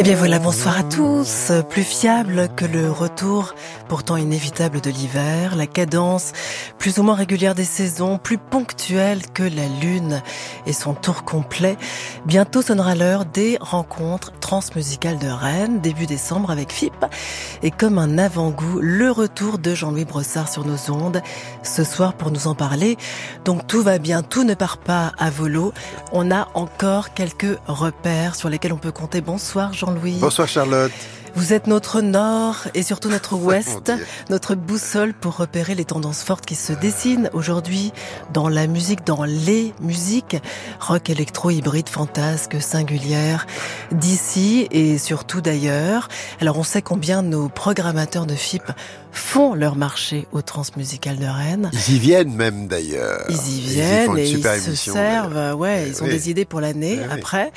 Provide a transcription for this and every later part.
Eh bien voilà, bonsoir à tous. Plus fiable que le retour pourtant inévitable de l'hiver, la cadence plus ou moins régulière des saisons, plus ponctuelle que la lune et son tour complet. Bientôt sonnera l'heure des rencontres transmusicales de Rennes, début décembre avec FIP. Et comme un avant-goût, le retour de Jean-Louis Brossard sur nos ondes ce soir pour nous en parler. Donc tout va bien, tout ne part pas à volo. On a encore quelques repères sur lesquels on peut compter. Bonsoir Jean Bonsoir Charlotte. Vous êtes notre nord et surtout notre ouest, notre boussole pour repérer les tendances fortes qui se dessinent aujourd'hui dans la musique, dans les musiques, rock, électro, hybride, fantasque, singulière, d'ici et surtout d'ailleurs. Alors on sait combien nos programmateurs de FIP font leur marché au Transmusical de Rennes. Ils y viennent même d'ailleurs. Ils y viennent et ils se servent. Ouais, ils ont des idées pour l'année après.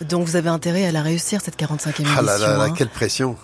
Donc vous avez intérêt à la réussir cette 45e édition. Ah là là, hein. quelle pression.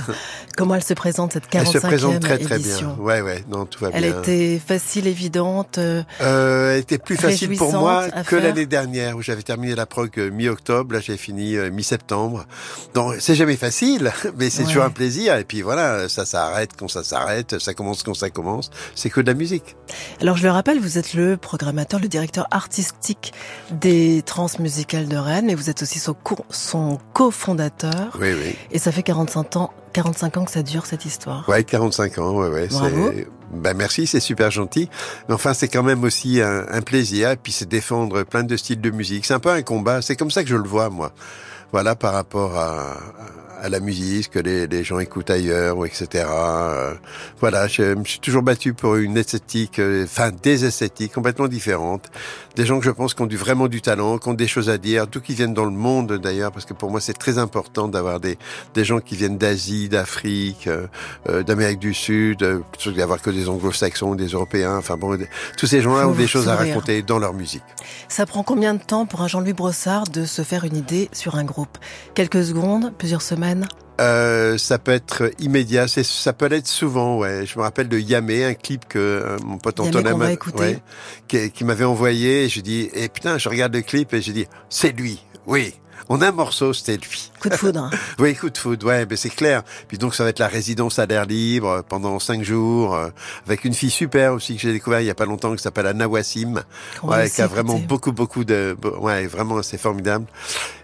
Comment elle se présente cette 45e édition Elle se présente très très bien. Ouais ouais, non tout va bien. Elle était facile, évidente. Euh, euh, elle était plus facile pour moi que l'année dernière où j'avais terminé la prog euh, mi-octobre. Là j'ai fini mi-septembre. Donc c'est jamais facile, mais c'est toujours un plaisir. Et puis voilà, ça s'arrête quand ça s'arrête, ça commence quand ça commence. C'est que de la musique. Alors je le rappelle, vous êtes le programmateur, le directeur artistique des Transmusicales de Rennes, mais vous êtes aussi son, son cofondateur. Oui, oui. Et ça fait 45 ans, 45 ans que ça dure cette histoire. Ouais, 45 ans, ouais, ouais. Bravo. Ben merci, c'est super gentil. Mais enfin, c'est quand même aussi un, un plaisir. Et puis c'est défendre plein de styles de musique. C'est un peu un combat. C'est comme ça que je le vois, moi. Voilà, par rapport à, à la musique, que les, les, gens écoutent ailleurs, etc. Euh, voilà, je me suis toujours battu pour une esthétique, euh, enfin des esthétiques complètement différentes. Des gens que je pense qui ont du, vraiment du talent, qui ont des choses à dire, tout qui viennent dans le monde d'ailleurs, parce que pour moi c'est très important d'avoir des, des gens qui viennent d'Asie, d'Afrique, euh, euh d'Amérique du Sud, plutôt que d'avoir que des anglo-saxons, des Européens, enfin bon, tous ces gens-là ont des choses à raconter dans leur musique. Ça prend combien de temps pour un Jean-Louis Brossard de se faire une idée sur un groupe? Quelques secondes, plusieurs semaines euh, ça peut être immédiat, ça peut l'être souvent. Ouais, je me rappelle de Yamé, un clip que euh, mon pote Antonin ouais, qui, qui m'avait envoyé. Et je dis, et eh, putain, je regarde le clip et je dis, c'est lui. Oui, on a un morceau, c'était lui. Coup de foudre. oui, coup de foudre, ouais, mais c'est clair. Puis donc ça va être la résidence à l'air libre pendant cinq jours, euh, avec une fille super aussi que j'ai découvert il y a pas longtemps qui s'appelle Anna Wassim, ouais, qui a vraiment beaucoup beaucoup de, ouais, vraiment c'est formidable.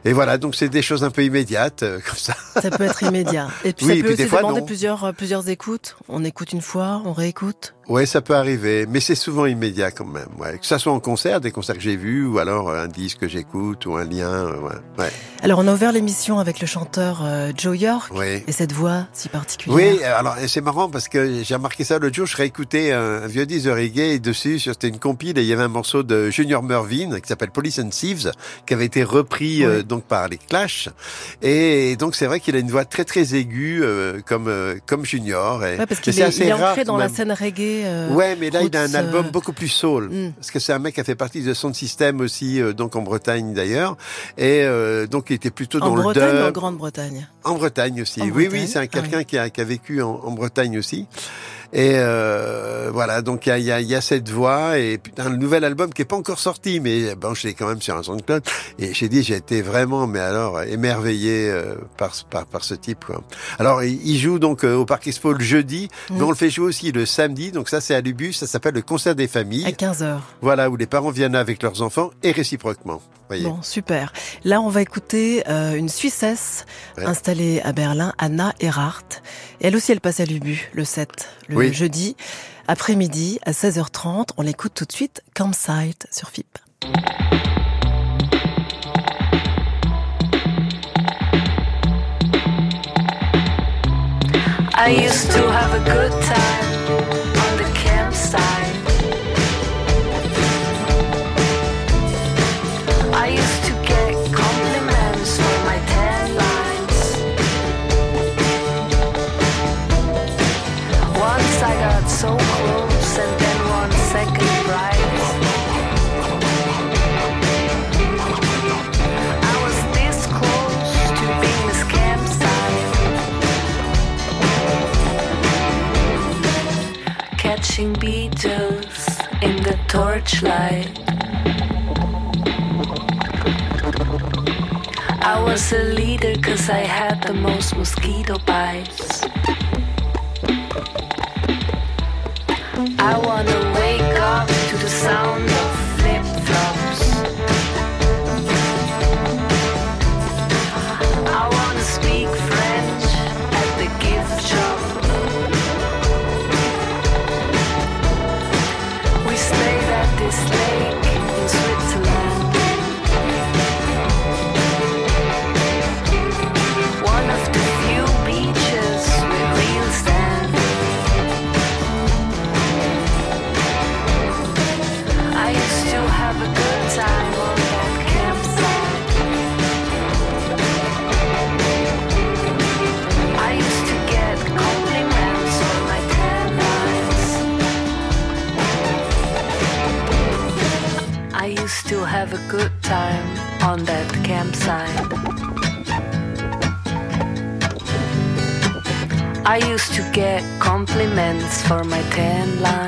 Et voilà, donc c'est des choses un peu immédiates euh, comme ça. Ça peut être immédiat. Et puis ça peut aussi demander plusieurs euh, plusieurs écoutes. On écoute une fois, on réécoute. Ouais, ça peut arriver, mais c'est souvent immédiat quand même. Ouais. Que ça soit en concert, des concerts que j'ai vus, ou alors un disque que j'écoute, ou un lien. Ouais. ouais. Alors on a ouvert l'émission avec le chanteur euh, Joe York et cette voix si particulière. Oui, alors c'est marrant parce que j'ai remarqué ça l'autre jour. Je réécoutais un, un vieux disque reggae et dessus, c'était une compile et il y avait un morceau de Junior Mervyn qui s'appelle Police and Thieves, qui avait été repris euh, donc par les Clash. Et donc c'est vrai qu'il a une voix très très aiguë euh, comme comme Junior. Et, ouais, parce qu'il est, assez il est ancré dans la scène reggae. Ouais, mais là, il a un album beaucoup plus soul. Hmm. Parce que c'est un mec qui a fait partie de son système aussi, donc en Bretagne d'ailleurs. Et donc, il était plutôt dans le Bretagne ou en Grande-Bretagne En Bretagne aussi. oui, oui, c'est quelqu'un qui, a, qui a vécu en, en Bretagne aussi. Et euh, voilà, donc il y a, y, a, y a, cette voix et putain, le nouvel album qui est pas encore sorti, mais bon, je l'ai quand même sur un SoundCloud. Et j'ai dit, j'ai été vraiment, mais alors émerveillé euh, par, par, par ce type. Quoi. Alors, il joue donc euh, au Parc Expo le jeudi, mais on le fait jouer aussi le samedi. Donc ça, c'est à l'Ubus, ça s'appelle le concert des familles. À 15 h Voilà, où les parents viennent avec leurs enfants et réciproquement. Voyez. Bon, super. Là, on va écouter euh, une Suissesse installée à Berlin, Anna Erhardt. Et elle aussi, elle passe à l'Ubu le 7, le oui. Jeudi, après-midi à 16h30. On l'écoute tout de suite, Campsite sur FIP. I used to have a good time Watching beetles in the torchlight. I was a leader cause I had the most mosquito bites. I wanna wake up to the sound Payments for my tan line.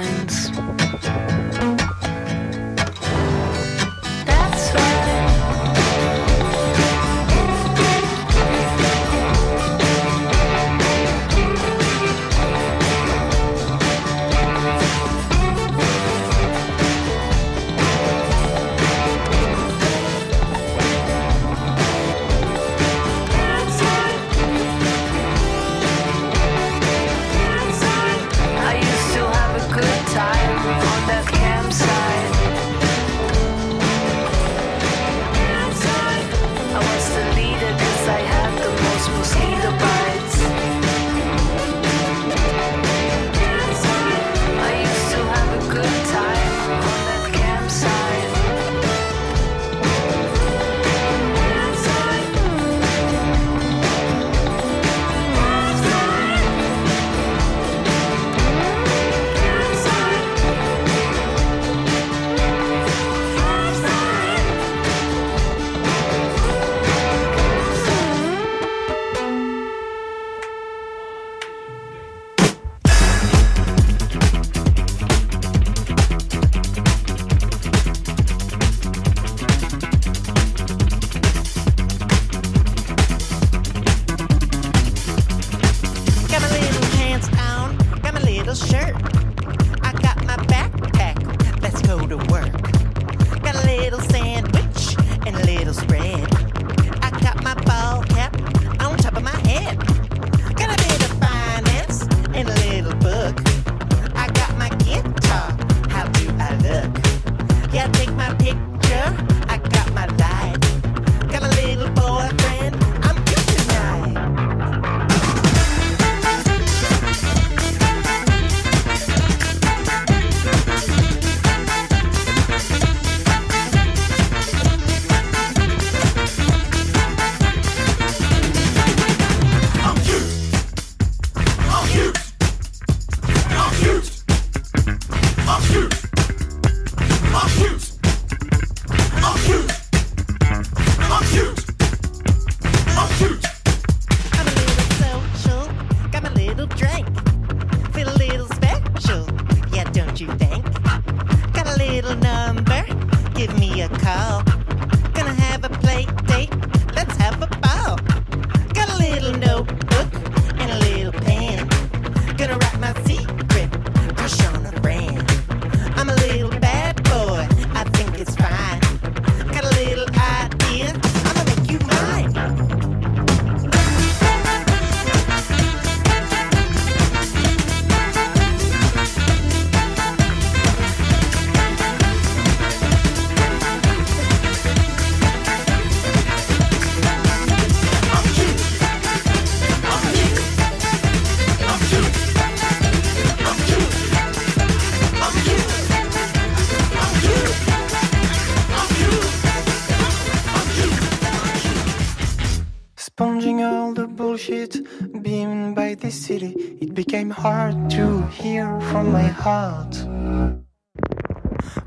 hard to hear from my heart.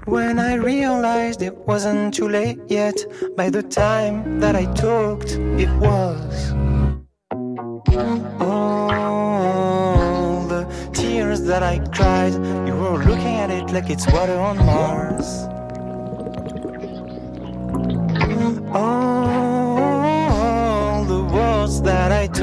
When I realized it wasn't too late yet, by the time that I talked, it was. All the tears that I cried, you were looking at it like it's water on Mars. Oh.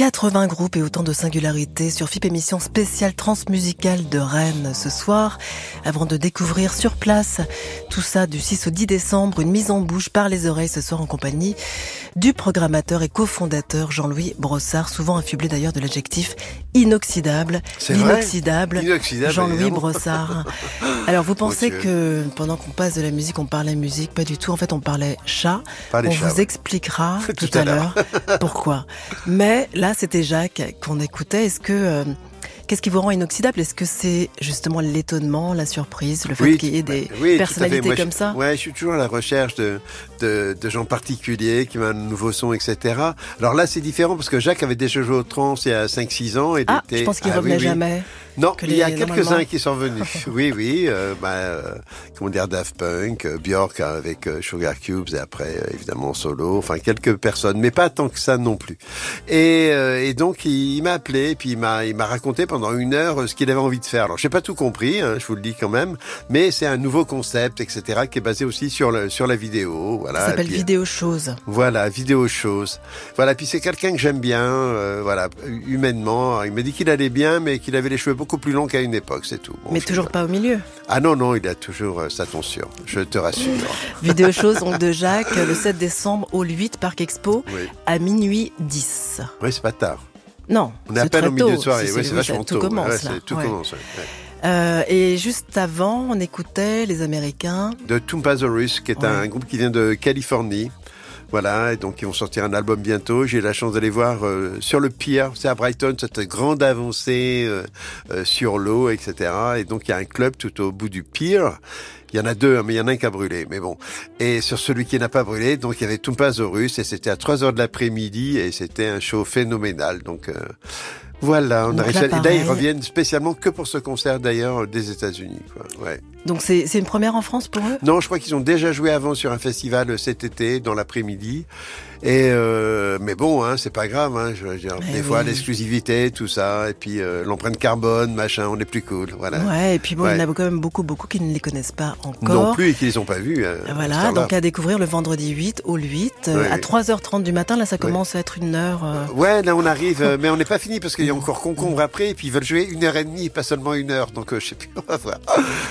80 groupes et autant de singularités sur FIP émission spéciale transmusicale de Rennes ce soir. Avant de découvrir sur place tout ça du 6 au 10 décembre, une mise en bouche par les oreilles ce soir en compagnie du programmateur et cofondateur Jean-Louis Brossard, souvent affublé d'ailleurs de l'adjectif inoxydable. C'est vrai L'inoxydable. Inoxydable, Jean-Louis. Brossard. Alors vous pensez que pendant qu'on passe de la musique, on parlait musique Pas du tout. En fait, on parlait chat. On vous ouais. expliquera tout, Tout à l'heure pourquoi. Mais là, c'était Jacques qu'on écoutait. Est-ce que euh, Qu'est-ce qui vous rend inoxydable? Est-ce que c'est justement l'étonnement, la surprise, le fait qu'il y ait des oui, personnalités Moi, comme je, ça? Ouais, je suis toujours à la recherche de, de, de gens particuliers qui ont un nouveau son, etc. Alors là, c'est différent parce que Jacques avait déjà joué au trans il y a 5-6 ans. Et Ah, était... je pense qu'il Ah, revenait oui. jamais. Non, il y a quelques-uns qui sont venus. oui, oui. Euh, bah, euh, comment dire, Daft Punk, euh, Björk avec euh, Sugar Cubes et après, euh, évidemment, solo. Enfin, quelques personnes, mais pas tant que ça non plus. Et, euh, et donc, il, il m'a appelé, puis il m'a, il m'a raconté pendant une heure ce qu'il avait envie de faire. Alors, j'ai pas tout compris, hein, je vous le dis quand même, mais c'est un nouveau concept, etc., qui est basé aussi sur le, sur la vidéo. Voilà. Ça s'appelle Et puis, Vidéo Chose. voilà, vidéo chose. Voilà, puis c'est quelqu'un que j'aime bien, euh, voilà, humainement. Il m'a dit qu'il allait bien, mais qu'il avait les cheveux beaucoup plus longs qu'à une époque, c'est tout. Bon, Mais toujours pas au milieu. Ah non, non, il a toujours euh, sa tension, je te rassure. Vidéo Chose de Jacques le 7 décembre au 8 Parc Expo Oui, à minuit 10. oui c'est pas tard. Non, On est à peine au milieu tôt. de soirée, C'est- oui, c'est- c'est vachement tout tôt. commence Ouais, là. tout ouais. commence, ouais. Euh, et juste avant, on écoutait les Américains. De Tumpasaurus, qui est Ouais. un groupe qui vient de Californie. Voilà, et donc ils vont sortir un album bientôt. J'ai la chance d'aller voir euh, sur le pier, c'est à Brighton, cette grande avancée euh, euh, sur l'eau, etc. Et donc il y a un club tout au bout du pier. Il y en a deux, hein, mais il y en a un qui a brûlé. Mais bon. Et sur celui qui n'a pas brûlé, donc il y avait Tumpazorus et c'était à 3 heures de l'après-midi et c'était un show phénoménal. Donc euh, voilà, on Donc a là, Et là, ils reviennent spécialement que pour ce concert d'ailleurs des États-Unis. quoi. Ouais. Donc c'est c'est une première en France pour eux? Non, je crois qu'ils ont déjà joué avant sur un festival euh, cet été, dans l'après-midi. Et euh, mais bon, hein, c'est pas grave. Hein, je veux dire, Eh des fois, l'exclusivité, tout ça, et puis euh, l'empreinte carbone, machin, on est plus cool. Voilà. Ouais, et puis bon, il y en a quand même beaucoup, beaucoup qui ne les connaissent pas encore. Non plus et qu'ils les ont pas vus. hein, Voilà, donc à découvrir le vendredi 8 au 8 euh, à 3h30 du matin. Là, ça commence à être une heure. euh, Ouais, là on arrive, euh, mais on n'est pas fini parce qu'il y a encore concombre après, et puis ils veulent jouer une heure et demie, pas seulement une heure. Donc euh, je sais plus, on va voir.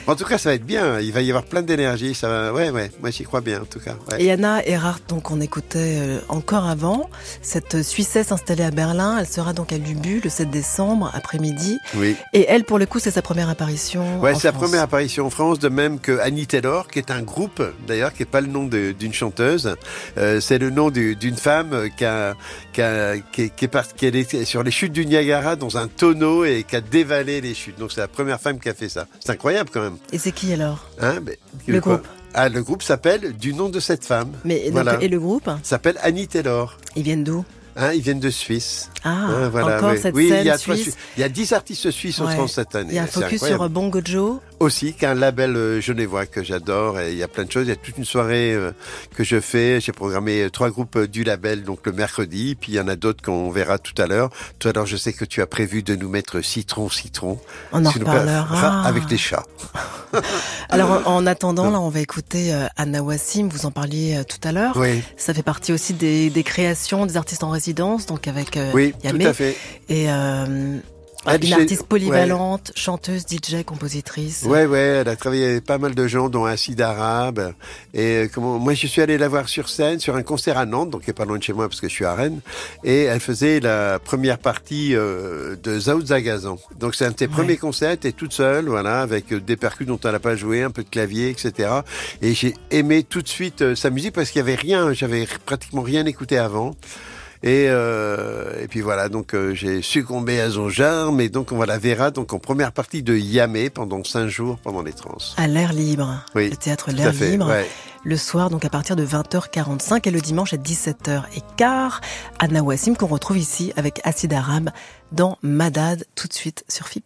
En tout cas, ça va être bien. Il va y avoir plein d'énergie. Ça va. Ouais, ouais. Moi, j'y crois bien, en tout cas. Ouais. Et Anna Erhardt, donc on écoutait euh, encore avant, cette Suissesse installée à Berlin, elle sera donc à Lubu le 7 décembre après-midi. Oui. Et elle, pour le coup, c'est sa première apparition. Ouais, c'est France. première apparition en France, de même que Annie Taylor, qui est un groupe, d'ailleurs, qui est pas le nom d'une chanteuse. Euh, c'est le nom du- d'une femme qui, a, qui, a- qui, est- qui est partie, qui est sur les chutes du Niagara dans un tonneau et qui a dévalé les chutes. Donc c'est la première femme qui a fait ça. C'est incroyable quand même. Et c'est qui alors? Hein mais- Le groupe. Ah, le groupe s'appelle du nom de cette femme. Mais donc, Voilà. et le groupe? S'appelle Annie Taylor. Ils viennent d'où? Hein, ils viennent de Suisse. Ah, Hein, voilà, encore oui. cette oui, scène il y a suisse. Su- Il y a 10 artistes suisses en Ouais. France cette année. Il y a un focus sur Bongo Joe. Aussi qu'un label euh, genevois que j'adore et il y a plein de choses. Il y a toute une soirée euh, que je fais. J'ai programmé euh, trois groupes du label donc le mercredi. Puis il y en a d'autres qu'on verra tout à l'heure. Tout à l'heure, je sais que tu as prévu de nous mettre citron, citron. On en reparlera. avec les chats. Alors en en attendant, là, on va écouter Anna Wassim. Vous en parliez tout à l'heure. Oui, Ça fait partie aussi des, des créations des artistes en résidence, donc avec euh, oui, Yamé. tout à fait. Et euh, Elle, une artiste polyvalente, chanteuse, DJ, compositrice. Ouais, ouais, elle a travaillé avec pas mal de gens, dont Acide Arabe. Et euh, comment, moi, je suis allé la voir sur scène, sur un concert à Nantes, donc qui est pas loin de chez moi parce que je suis à Rennes. Et elle faisait la première partie euh, de Zao Zagazan. Donc c'est un de ses Ouais. premiers concerts, elle toute seule, voilà, avec euh, des percus dont elle n'a pas joué, un peu de clavier, etc. Et j'ai aimé tout de suite euh, sa musique parce qu'il y avait rien, j'avais pratiquement rien écouté avant. Et, euh, et puis voilà, donc euh, j'ai succombé à son charme, et donc on va la verra donc en première partie de Yamé pendant cinq jours pendant les trans. À l'air libre. Oui, Le théâtre L'air libre. ouais. Le soir, donc à partir de 20h45 et le dimanche à 17h15. Anna Wassim qu'on retrouve ici avec Acide Arabe dans Madad tout de suite sur FIP.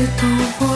Ni trop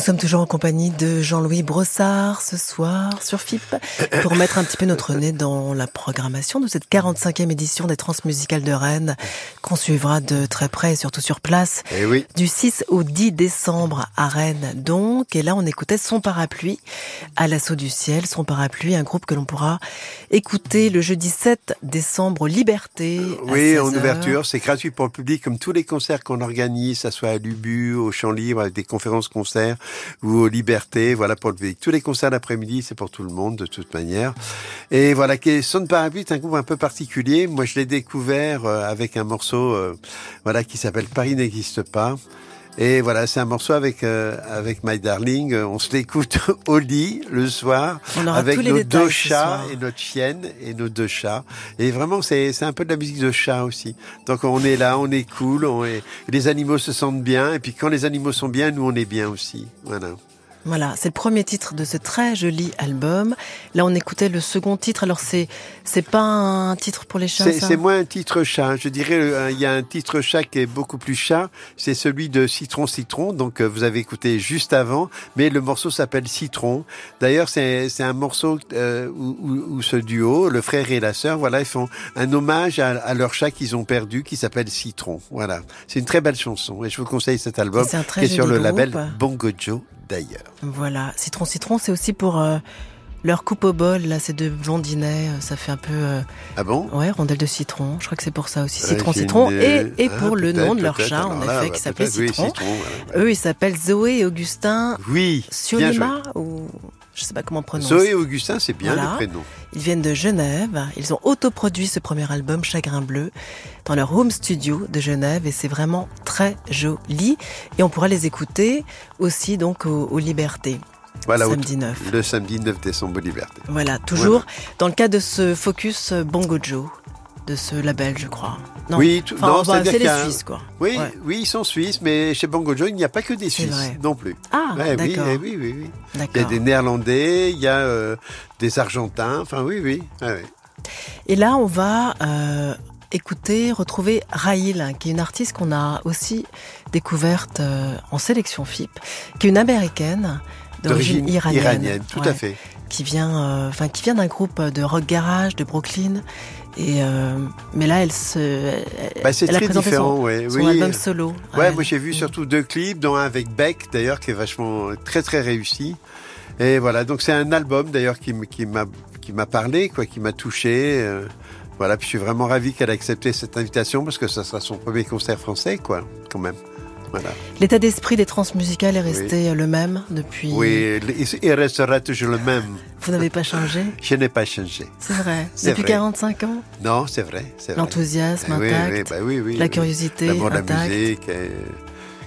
nous sommes toujours en compagnie de Jean-Louis Brossard ce soir sur FIP pour mettre un petit peu notre nez dans la programmation de cette 45e édition des Transmusicales de Rennes qu'on suivra de très près et surtout sur place Eh oui. du 6 au 10 décembre à Rennes donc. Et là, on écoutait Son Parapluie à l'assaut du ciel. Son Parapluie, un groupe que l'on pourra écouter le jeudi 7 décembre Liberté. à Oui, en 16 heures. ouverture, c'est gratuit pour le public, comme tous les concerts qu'on organise, ça soit à l'Ubu, au Champ Libre, avec des conférences-concerts, ou aux Libertés, voilà, pour le. Tous les concerts d'après-midi, c'est pour tout le monde, de toute manière. Et voilà, Son Parapluie est un groupe un peu particulier. Moi, je l'ai découvert euh, avec un morceau, euh, voilà, qui s'appelle Paris n'existe pas. Et voilà, c'est un morceau avec euh, avec My Darling. On se l'écoute au lit le soir avec nos deux chats et notre chienne et nos deux chats. Et vraiment, c'est c'est un peu de la musique de chat aussi. Donc on est là, on est cool, on est, les animaux se sentent bien. Et puis quand les animaux sont bien, nous on est bien aussi. Voilà. Voilà, c'est le premier titre de ce très joli album. Là, on écoutait le second titre. Alors, c'est c'est pas un titre pour les chats, C'est moins un titre chat. Je dirais, euh, il y a un titre chat qui est beaucoup plus chat. C'est celui de Citron Citron. Donc, euh, vous avez écouté juste avant. Mais le morceau s'appelle Citron. D'ailleurs, c'est c'est un morceau euh, où, où- où ce duo, le frère et la sœur, voilà, ils font un hommage à, à leur chat qu'ils ont perdu, qui s'appelle Citron. Voilà. C'est une très belle chanson. Et je vous conseille cet album, Et c'est un très qui est sur le label. Bongo Joe, Voilà, Citron Citron, c'est aussi pour euh, leur coupe au bol. Là, c'est de blondinets. euh, Ça fait un peu, euh, Ah bon? ouais, rondelle de citron. Je crois que c'est pour ça aussi, Ouais, Citron Citron. une- Et, et Ah, pour le nom de leur chat, en là, effet, bah, qui s'appelait peut-être, oui, Citron. voilà. Eux, ils s'appellent Zoé et Augustin Oui. Siolima ou je sais pas comment on prononce. Zoé et Augustin, c'est bien Voilà. le prénom. Ils viennent de Genève. Ils ont autoproduit ce premier album Chagrin Bleu dans leur home studio de Genève et c'est vraiment très joli. Et on pourra les écouter aussi donc au, au Liberté. Voilà, samedi 9. le samedi 9 décembre, Liberté. Voilà, toujours dans le cadre de ce focus Bongo Joe, de ce label, je crois. Non, Oui, enfin, non, bah, c'est les un- Suisses, quoi. Oui, Ouais. oui, ils sont suisses, mais chez Bongo Joe, il n'y a pas que des Suisses vrai. non plus. Ah, Ouais, oui, d'accord. eh oui, oui, oui. Il y a D'accord. des Néerlandais, il y a euh, des Argentins, enfin oui, oui. ouais. Et là, on va euh, écouter, retrouver Raïl, qui est une artiste qu'on a aussi découverte euh, en sélection FIP, qui est une américaine d'origine iranienne, tout Ouais. à fait. qui vient, euh, enfin, qui vient d'un groupe de rock garage de Brooklyn. Et euh, mais là, elle se, elle, Bah, c'est très différent, son, ouais. son oui. album solo. Ouais, moi j'ai vu surtout deux clips, dont un avec Beck d'ailleurs qui est vachement très très réussi. Et voilà, donc c'est un album d'ailleurs qui m'a qui m'a parlé, quoi, qui m'a touché. euh, voilà, puis je suis vraiment ravi qu'elle ait accepté cette invitation parce que ça sera son premier concert français, quoi, quand même. Voilà. L'état d'esprit des transmusicales est resté le même depuis. Oui, il restera toujours le même. Vous n'avez pas changé. Je n'ai pas changé. C'est vrai. Depuis vrai. 45 ans, Non, c'est vrai, l'enthousiasme Eh oui, intact, oui, bah oui, oui, la curiosité L'amour de la musique. et,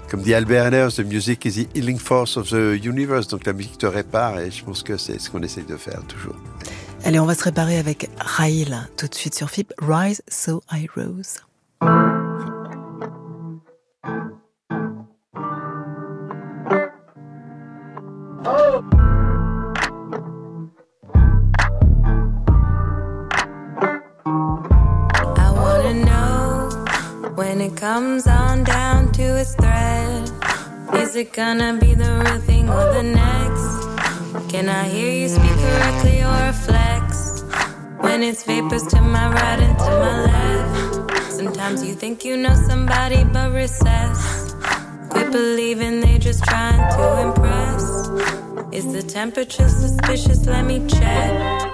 comme dit Albert Heller, the music is the healing force of the universe. Donc la musique te répare et je pense que c'est ce qu'on essaye de faire toujours. Allez, on va se réparer avec Raïl tout de suite sur FIP. Rise So I Rose. When it comes on down to its thread, is it gonna be the real thing or the next? Can I hear you speak correctly or a flex? When it's vapors to my right and to my left. Sometimes you think you know somebody, but recess. Quit believing they just trying to impress. Is the temperature suspicious? Let me check.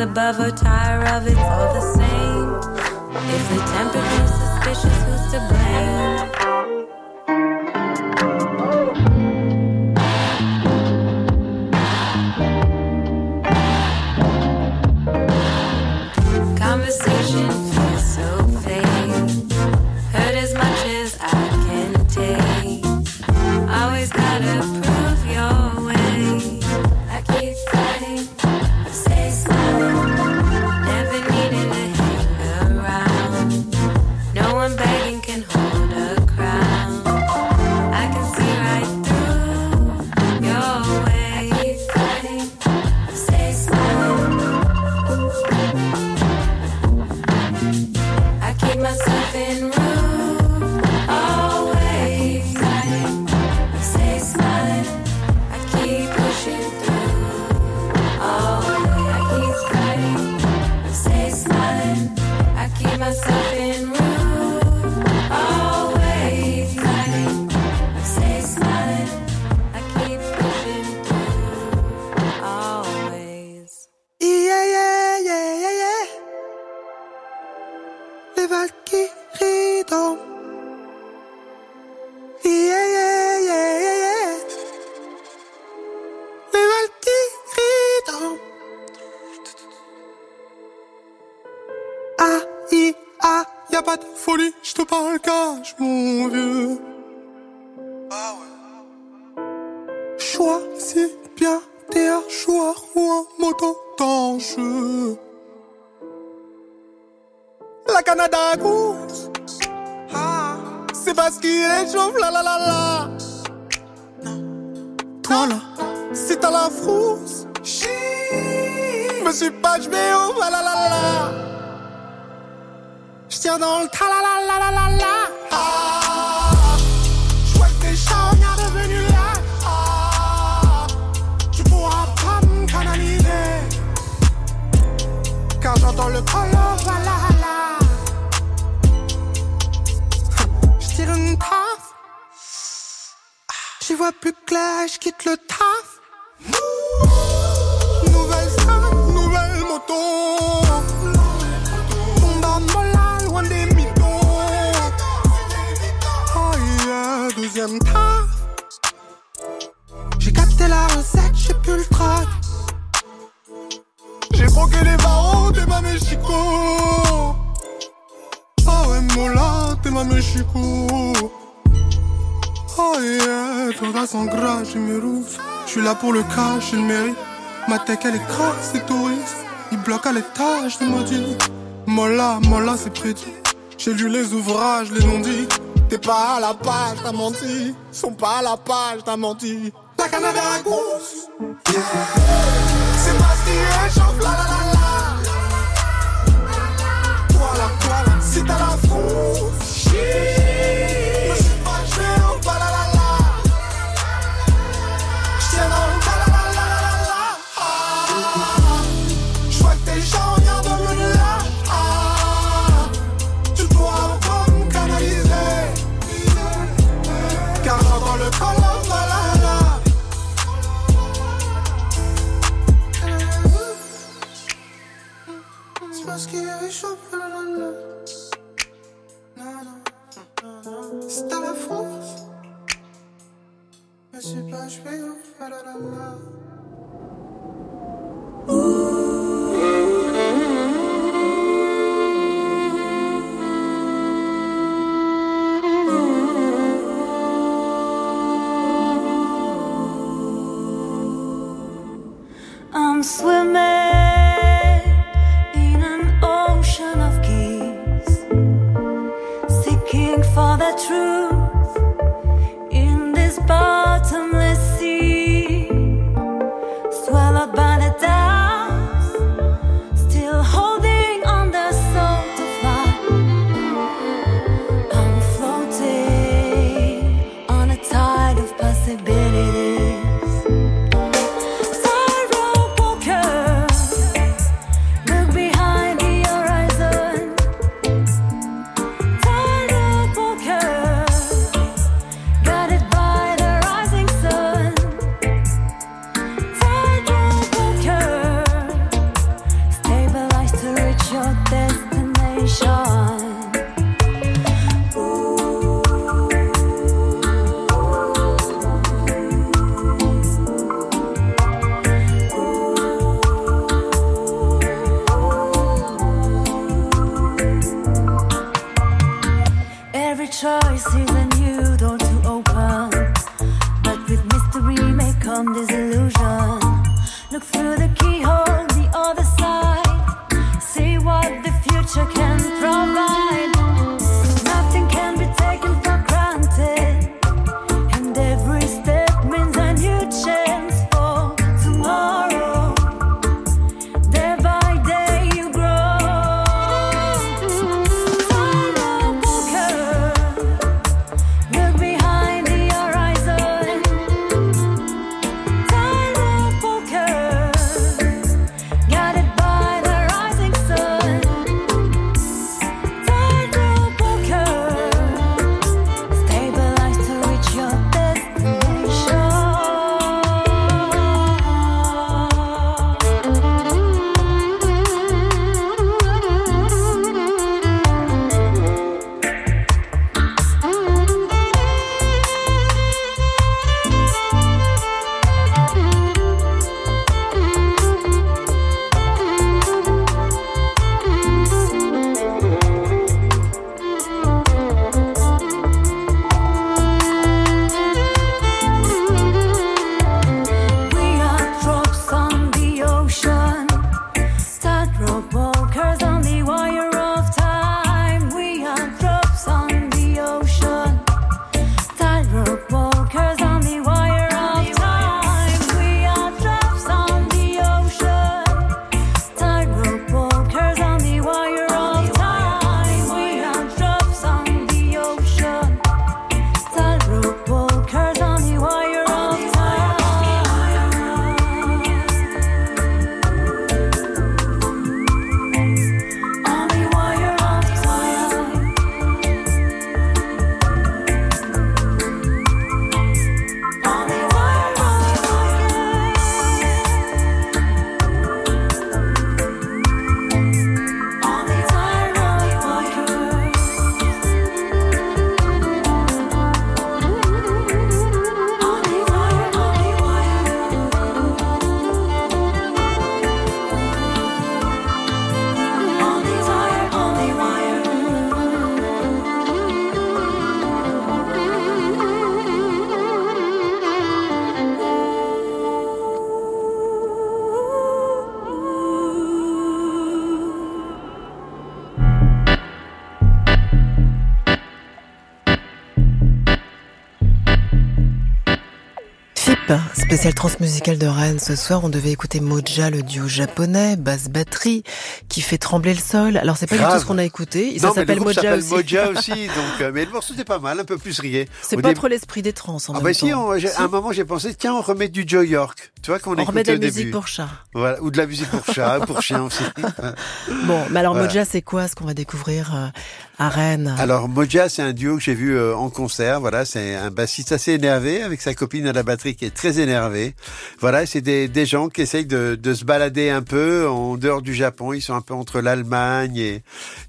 Above or tire of it's dans le ta la la. Ah, j'vois que t'es charognard devenu là. Ah, tu pourras pas me canaliser. Car j'entends le color, voilà là. J'tire une taf. J'y vois plus clair, j'quitte le taf. Nouvelle scène, nouvelle moto. J'ai capté la recette, j'ai plus le trac. J'ai broqué les barreaux, t'es ma Mexico. Ah ouais, Mola, t'es ma Mexico. Oh yeah, toda sans gras, j'ai mes rousses. J'suis là pour le cash, j'ai le mérite. Ma tech, elle est crasse, c'est touriste. Il bloque à l'étage, c'est maudit. Mola, Mola, c'est prédit. J'ai lu les ouvrages, les non dits. T'es pas à la page, t'as menti. Sont pas à la page, t'as menti. La Canada. C'est parce qu'il réchauffe, la la la la. Voilà, voilà, si t'as la. Me C'est à la France, mais c'est pas joué, la la la. spéciale transmusicale de Rennes ce soir, on devait écouter Moja, le duo japonais, basse batterie, qui fait trembler le sol. Alors c'est pas du tout ce qu'on a écouté. Ça s'appelle Moja aussi. Moja aussi. donc, euh, mais le morceau c'était pas mal, un peu plus rié. C'est pas dé... trop l'esprit des trans. En fait. ah bah si, on, si, à un moment j'ai pensé tiens on remet du Joe York. Tu vois qu'on on remet de la musique pour chat. Voilà, ou de la musique pour chat, pour chien aussi. bon, mais alors voilà. Moja c'est quoi ce qu'on va découvrir euh, alors Moja, c'est un duo que j'ai vu euh, en concert. Voilà, c'est un bassiste assez énervé avec sa copine à la batterie qui est très énervée. Voilà, c'est des, des, gens qui essayent de, de, se balader un peu en dehors du Japon. Ils sont un peu entre l'Allemagne et,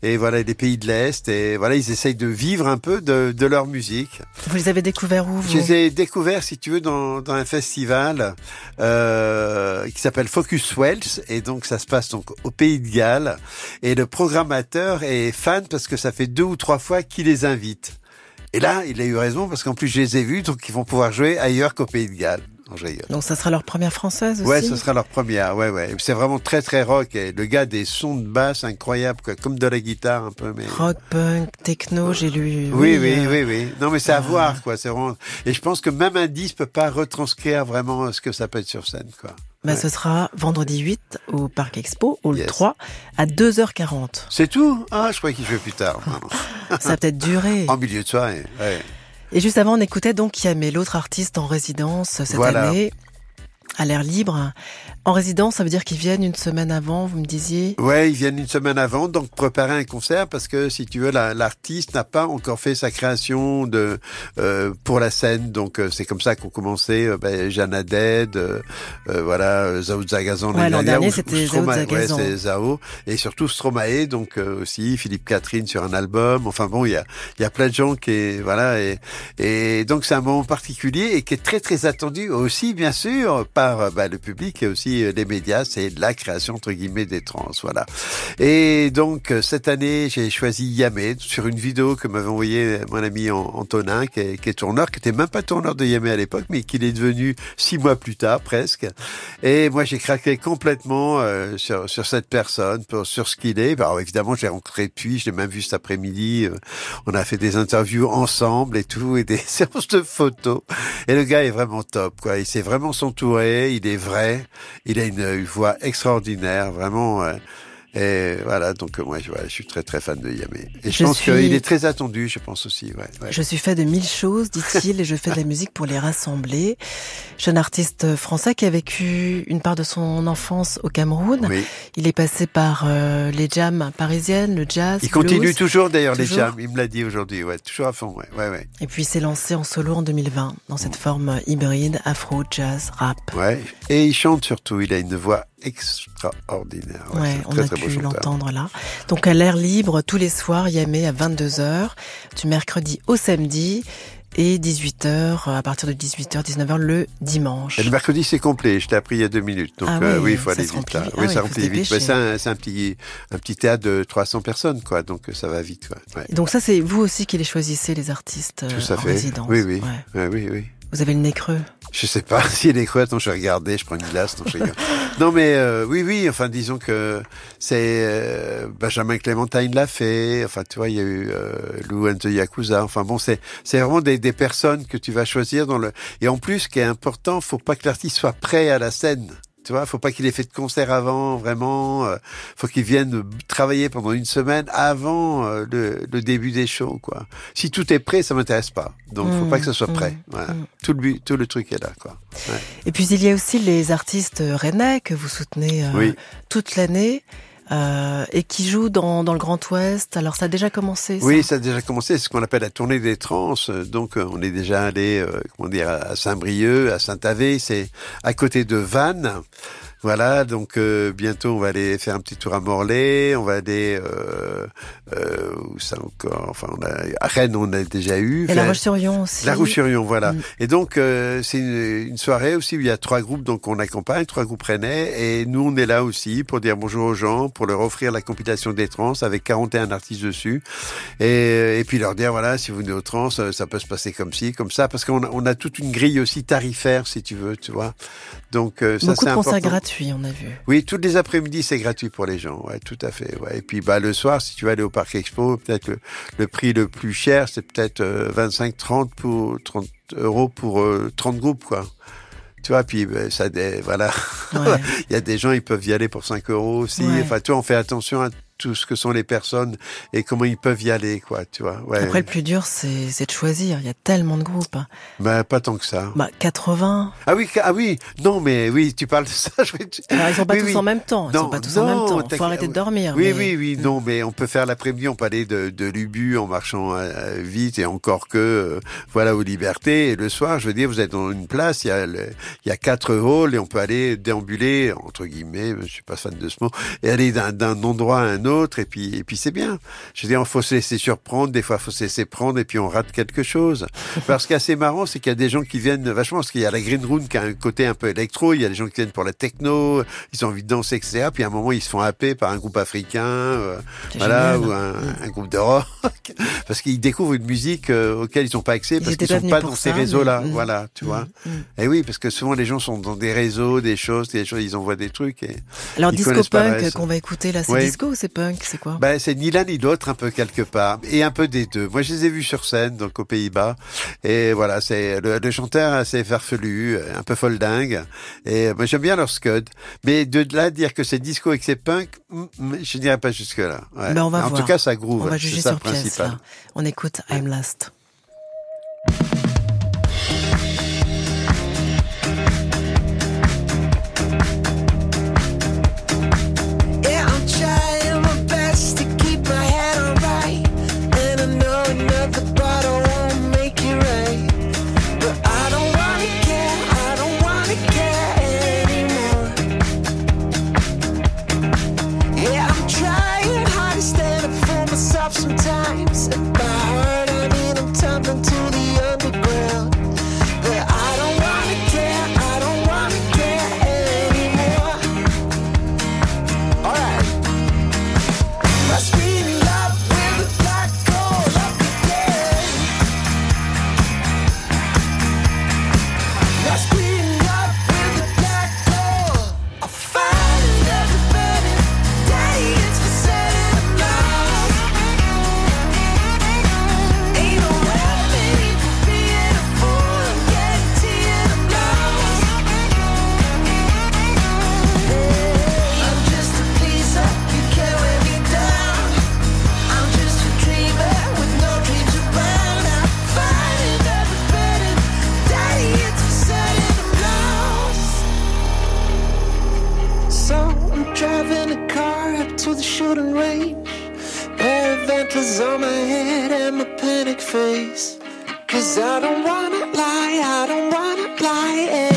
et voilà les pays de l'Est. Et voilà, ils essayent de vivre un peu de, de leur musique. Vous les avez découverts où vous Je les ai découverts, si tu veux, dans, dans un festival euh, qui s'appelle Focus Wells. Et donc ça se passe donc au Pays de Galles. Et le programmateur est fan parce que ça fait deux ou trois fois qu'il les invite. Et là, il a eu raison parce qu'en plus je les ai vus, donc ils vont pouvoir jouer ailleurs qu'au Pays de Galles. Donc ça sera leur première française aussi Ouais, ce sera leur première. Ouais, ouais. C'est vraiment très, très rock. Et le gars a des sons de basse incroyables, quoi, comme de la guitare un peu. Mais Rock, punk, techno, j'ai lu. oui, oui, euh, oui, oui. Non, mais c'est à Ah. voir, quoi. C'est vraiment. Et je pense que même un disque peut pas retranscrire vraiment ce que ça peut être sur scène, quoi. Bah, Ouais. Ce sera vendredi 8 au Parc Expo, au Yes. 3, à 2h40. C'est tout? Ah, je croyais qu'il jouait plus tard. Ça a peut-être duré. En milieu de soirée. Ouais. Et juste avant, on écoutait donc Yamé, l'autre artiste en résidence cette Voilà. année, à l'air libre. En résidence, ça veut dire qu'ils viennent une semaine avant, vous me disiez Ouais, ils viennent une semaine avant, donc préparer un concert parce que si tu veux, la- l'artiste n'a pas encore fait sa création de euh, pour la scène, donc euh, c'est comme ça qu'ont commencé euh, ben, Jeanne Haddad, euh, euh, voilà, Zao Zagazan. Ouais, l'année l'an dernier, c'était Zao Zagazan. Ouais, c'est Zao, et surtout Stromae, donc euh, aussi Philippe Catherine sur un album. Enfin bon, il y a il y a plein de gens qui voilà et et donc c'est un moment particulier et qui est très très attendu aussi bien sûr par bah, le public et aussi euh, les médias. C'est la création entre guillemets des trans, voilà. Et donc euh, cette année, j'ai choisi Yamé sur une vidéo que m'avait envoyé mon ami An- Antonin, qui est, qui est tourneur, qui était même pas tourneur de Yamé à l'époque, mais qui l'est devenu six mois plus tard presque. Et moi, j'ai craqué complètement euh, sur, sur cette personne, pour, sur ce qu'il est. Alors évidemment, j'ai rencontré depuis, je l'ai même vu cet après-midi. euh, on a fait des interviews ensemble et tout, et des séances de photos. Et le gars est vraiment top, quoi. Il sait vraiment s'entourer, il est vrai, il a une, une voix extraordinaire, vraiment. Euh, et voilà, donc euh, moi, je, voilà, je suis très très fan de Yamé. Et je, Je pense suis- qu'il est très attendu, je pense aussi. Ouais, ouais. Je suis fait de mille choses, dit-il, et je fais de la musique pour les rassembler. Jeune artiste français qui a vécu une part de son enfance au Cameroun. Oui. Il est passé par euh, les jams parisiennes, le jazz, Il blues. continue toujours d'ailleurs les jams, il me l'a dit aujourd'hui, ouais, toujours à fond, ouais, ouais, ouais. Et puis il s'est lancé en solo en 2020, dans cette forme hybride, afro, jazz, rap. Ouais. Et il chante surtout, il a une voix extraordinaire. Ouais, on très, a très pu l'entendre là. Donc à l'air libre, tous les soirs, Yamé à 22h, du mercredi au samedi, et 18h, à partir de 18h, 19h le dimanche. Et le mercredi, c'est complet. Je l'ai appris il y a deux minutes. Donc, Ah euh, oui, oui, il faut aller vite. Là. vite. oui, Ah ça remplit vite. C'est un, petit, un petit théâtre de 300 personnes, quoi. Donc, euh, ça va vite, quoi. Ouais. Et Donc ça, c'est vous aussi qui les choisissez, les artistes euh, Tout à en fait. résidence. Oui, oui. Ouais, oui, oui. Vous avez le nez creux. Je sais pas si elle est crue. Attends, je vais regarder. Je prends une glace. Non, je non mais euh, oui, oui. Enfin, disons que c'est euh, Benjamin Clémentine l'a fait. Enfin, tu vois, il y a eu euh, Lou and the Yakuza. Enfin bon, c'est c'est vraiment des, des personnes que tu vas choisir dans le. Et en plus, ce qui est important, faut pas que l'artiste soit prêt à la scène. Tu vois, faut pas qu'il ait fait de concert avant, vraiment. euh, faut qu'il vienne travailler pendant une semaine avant euh, le, le début des shows, quoi. Si tout est prêt, ça m'intéresse pas. Donc, faut Mmh, pas que ça soit mmh, prêt. Voilà. mmh. Tout le tout le truc est là, quoi. Ouais. Et puis il y a aussi les artistes rennais que vous soutenez euh, Oui. toute l'année. Euh, et qui jouent dans, dans le Grand Ouest. Alors ça a déjà commencé ça Oui, ça a déjà commencé. C'est ce qu'on appelle la tournée des trans. Donc, euh, on est déjà allé, euh, comment dire, à Saint-Brieuc, à Saint-Avé. C'est à côté de Vannes. Voilà, donc euh, bientôt on va aller faire un petit tour à Morlaix, on va aller euh, euh, où ça encore, enfin on a, à Rennes on a déjà eu. Et La Roche-sur-Yon aussi. La Roche-sur-Yon, voilà. Mm. Et donc, euh, c'est une, une soirée aussi où il y a trois groupes donc on accompagne, trois groupes rennais. Et nous, on est là aussi pour dire bonjour aux gens, pour leur offrir la compilation des trans avec 41 artistes dessus. Et, et puis leur dire, voilà, si vous venez aux trans, euh, ça peut se passer comme ci, comme ça. Parce qu'on a, on a toute une grille aussi tarifaire, si tu veux, tu vois. Donc, euh, ça, Beaucoup c'est de concerts on a vu. Oui, tous les après-midi, c'est gratuit pour les gens. Ouais, tout à fait. Ouais. Et puis, bah, le soir, si tu vas aller au Parc Expo, peut-être le, le prix le plus cher, c'est peut-être euh, 25, 30 pour 30 euros pour euh, 30 groupes, quoi. Tu vois, puis ben, ça, des, voilà. Ouais. Il y a des gens, ils peuvent y aller pour 5 euros aussi. Ouais. Enfin, toi, on fait attention à tout ce que sont les personnes et comment ils peuvent y aller, quoi, tu vois. Ouais. Après, le plus dur, c'est de choisir. Il y a tellement de groupes. hein. Ben, pas tant que ça. Bah, 80. Ah oui, ah oui, non, mais oui, tu parles de ça. Je. Alors, ils sont pas Oui, tous oui. en même temps. Ils Non, sont pas tous en même temps. t'as- Faut arrêter de dormir. Oui, mais- oui, oui, non, mais on peut faire l'après-midi, on peut aller de, de Lubu en marchant euh, vite et encore que, euh, voilà, aux libertés. Et le soir, je veux dire, vous êtes dans une place, il y a, le- il y a quatre halls et on peut aller déambuler, entre guillemets, je suis pas fan de ce mot, et aller d'un endroit à un autre et puis, et puis c'est bien. Je veux dire, il faut se laisser surprendre, des fois, il faut se laisser prendre et puis on rate quelque chose. Parce qu'assez marrant, c'est qu'il y a des gens qui viennent vachement, parce qu'il y a la Green Room qui a un côté un peu électro, il y a des gens qui viennent pour la techno, ils ont envie de danser, etc. Puis à un moment, ils se font happer par un groupe africain, euh, voilà, génial. ou un, un groupe de rock, parce qu'ils découvrent une musique euh, auquel ils n'ont pas accès, Ils parce qu'ils pas sont pas dans ça, ces réseaux-là, mais- mm. voilà, tu vois. Mm. Et oui, parce que souvent les gens sont dans des réseaux, des choses, des choses, ils envoient des trucs. Et... Alors, disco pas punk qu'on va écouter là, c'est Ouais. disco ou c'est punk C'est quoi? Ben, c'est ni l'un ni l'autre un peu quelque part, et un peu des deux. Moi, je les ai vus sur scène, donc aux Pays-Bas, et voilà, c'est le, le chanteur assez farfelu, euh, un peu foldingue, et moi j'aime bien leur scud. Mais de là dire que c'est disco et que c'est punk, je dirais pas jusque là. Ben, on va en voir. tout cas, ça groove. On va juger ça sur le pièce. Là. On écoute I'm Last. Pair on my head and my panic face. Cause I don't wanna lie, I don't wanna lie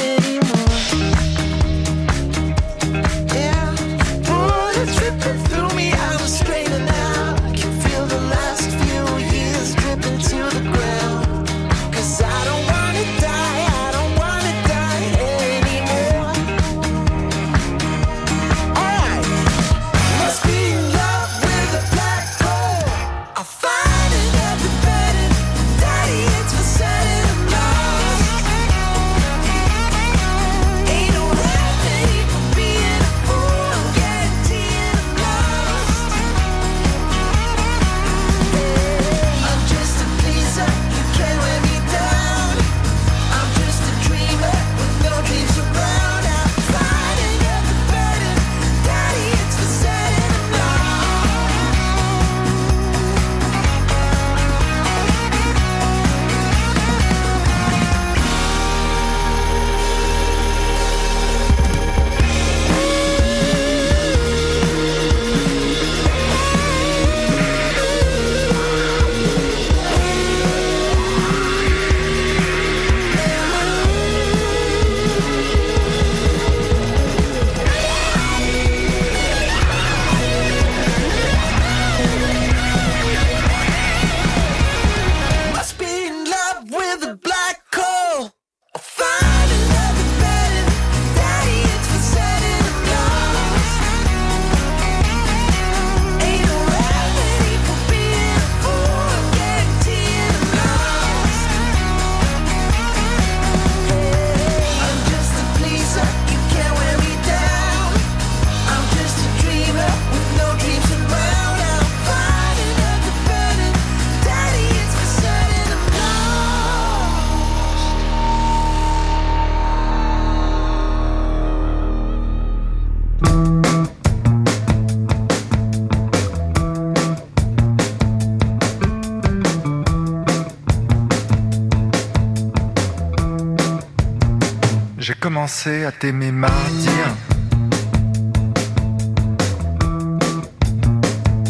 à t'aimer mardi.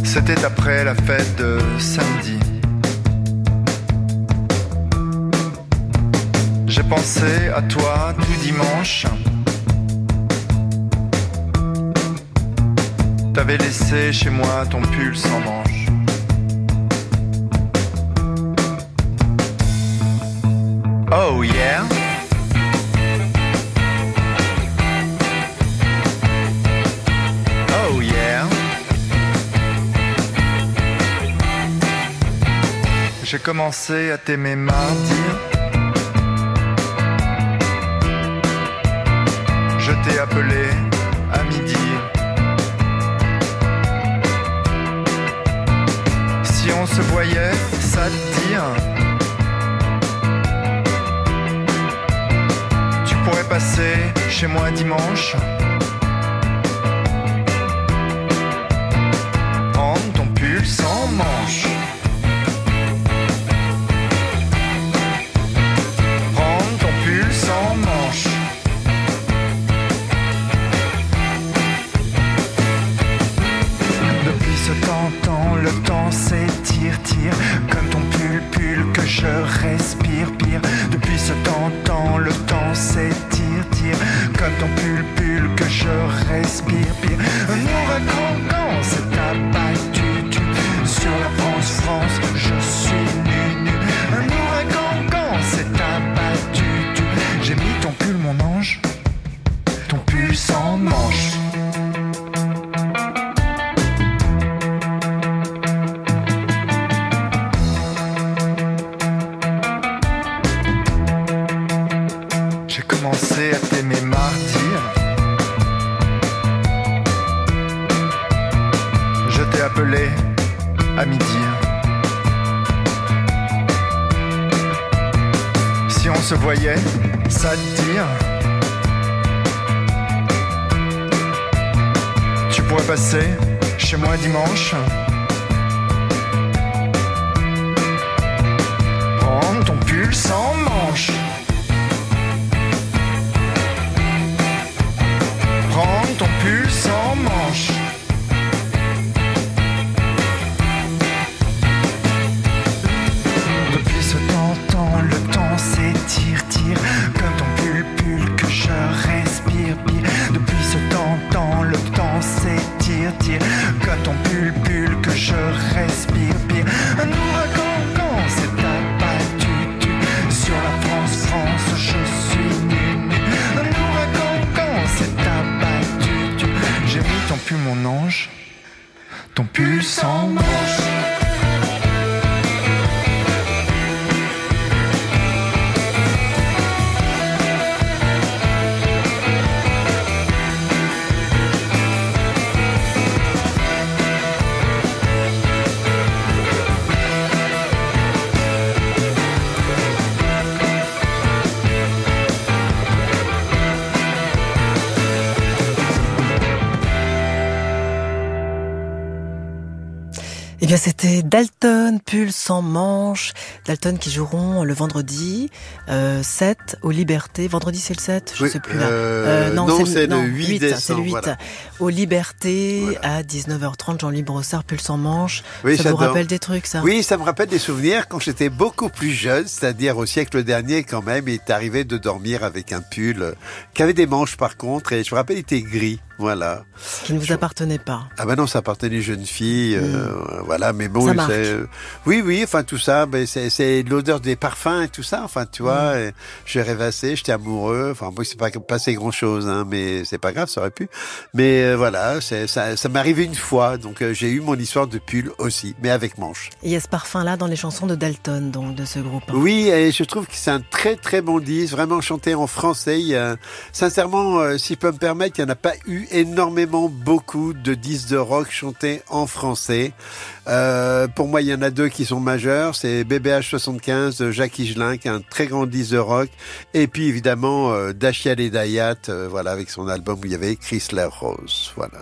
C'était après la fête de samedi. J'ai pensé à toi tout dimanche. T'avais laissé chez moi ton pull sans manche. J'ai commencé à t'aimer mardi. Dimanche. Bien, c'était Dalton, pull sans manche. Dalton qui joueront le vendredi euh, 7 aux Libertés. Vendredi, c'est le 7 Je Oui, sais plus là. euh, non, c'est le non, 8 C'est le décembre, 8. voilà. Aux Libertés Voilà. à 19h30. Jean-Louis Brossard, pull sans manche. Oui, ça vous rappelle des trucs, ça? Oui, ça me rappelle des souvenirs quand j'étais beaucoup plus jeune, c'est-à-dire au siècle dernier quand même. Il est arrivé de dormir avec un pull euh, qui avait des manches par contre, et je me rappelle, il était gris. Voilà. Qui ne vous appartenait pas. Ah ben non, ça appartenait aux jeunes filles, euh, voilà. Mais bon. Ça c'est- oui, oui, enfin tout ça, ben c'est l'odeur des parfums et tout ça. Enfin, tu vois, Mm. et j'ai rêvassé, j'étais amoureux. Enfin, moi, c'est pas passé grand chose, hein, mais c'est pas grave, ça aurait pu. Mais euh, voilà, ça, ça m'est arrivé une fois, donc euh, j'ai eu mon histoire de pull aussi, mais avec manches. Et il y a ce parfum-là dans les chansons de Dalton, donc, de ce groupe. Oui, et je trouve que c'est un très très bon disque, vraiment chanté en français. Il y a- sincèrement, euh, si je peux me permettre, il n'y en a pas eu énormément beaucoup de disques de rock chantés en français. Euh, pour moi, il y en a deux qui sont majeurs. C'est BBH 75 de Jacques Higelin, qui est un très grand disque de rock. Et puis évidemment, euh, et Dayat, euh, voilà, avec son album où il y avait Chrysler Rose. Voilà.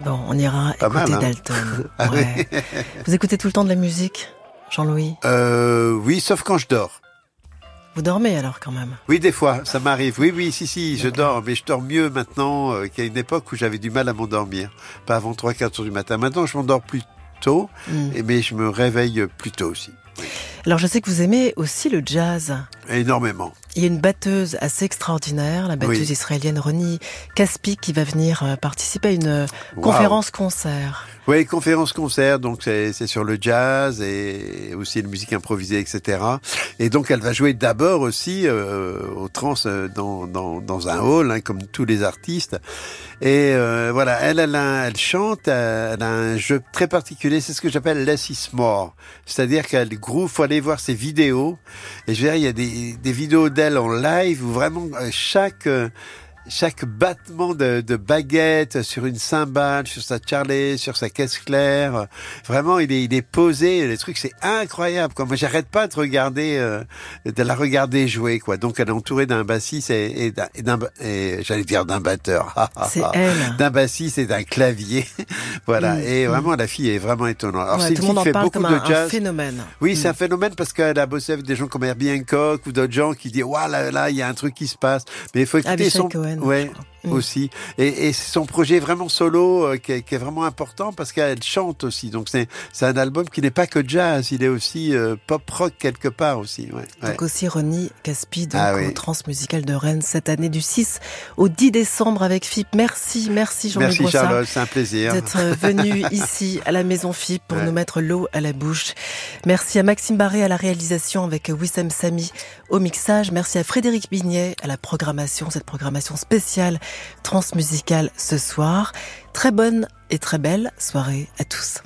Bon, on ira Pas écouter mal, hein Dalton. Ah Ouais. oui. Vous écoutez tout le temps de la musique, Jean-Louis? Euh, oui, sauf quand je dors. Vous dormez alors quand même? Oui, des fois, ça m'arrive. Oui, oui, si, si, je dors, mais je dors mieux maintenant euh, qu'à une époque où j'avais du mal à m'endormir. Pas avant 3 4 heures du matin. Maintenant, je m'endors plus tôt, Mm. mais je me réveille plus tôt aussi. Alors je sais que vous aimez aussi le jazz. Énormément. Il y a une batteuse assez extraordinaire, la batteuse Oui. israélienne Ronnie Caspi, qui va venir euh, participer à une euh, conférence-concert. Oui, conférence-concert, donc c'est sur le jazz et aussi la musique improvisée, etc. Et donc elle va jouer d'abord aussi euh, au trans euh, dans, dans, dans un hall, hein, comme tous les artistes. Et euh, voilà, elle, elle, a- elle chante, elle a un jeu très particulier, c'est ce que j'appelle less is more. C'est-à-dire qu'elle groove, faut aller voir ses vidéos. Et je veux dire, il y a des, des vidéos d'elle en live où vraiment euh, chaque... chaque battement de, de baguette sur une cymbale, sur sa charlet, sur sa caisse claire, vraiment il est, il est posé. Les trucs c'est incroyable. Quoi. Moi j'arrête pas de regarder, euh, de la regarder jouer. Quoi. Donc elle est entourée d'un bassiste et, et d'un, j'allais dire d'un batteur. D'un bassiste et d'un clavier. voilà. Mm, et mm. vraiment la fille est vraiment étonnante. Alors Ouais, c'est une fille qui fait beaucoup de un, un phénomène. Oui, c'est Mm. un phénomène parce qu'elle a bossé avec des gens comme Herbie Hancock ou d'autres gens qui disent, waouh, là, là, il y a un truc qui se passe. Mais il faut écouter Abishai son, Cohen, ouais, je crois. Mm. aussi. Et, et c'est son projet vraiment solo euh, qui, est, qui est vraiment important parce qu'elle chante aussi. Donc c'est, c'est un album qui n'est pas que jazz, il est aussi euh, pop rock quelque part aussi. Ouais, ouais. Donc aussi Ronnie Caspi, donc Ah au oui. Transmusical de Rennes cette année du 6 au 10 décembre avec FIP. Merci, merci Jean-Louis Merci Charlotte, c'est un plaisir. d'être venu ici à la Maison FIP pour Ouais. nous mettre l'eau à la bouche. Merci à Maxime Barré à la réalisation avec Wissam Sami au mixage. Merci à Frédéric Bignet à la programmation, cette programmation spéciale transmusicale ce soir. Très bonne et très belle soirée à tous.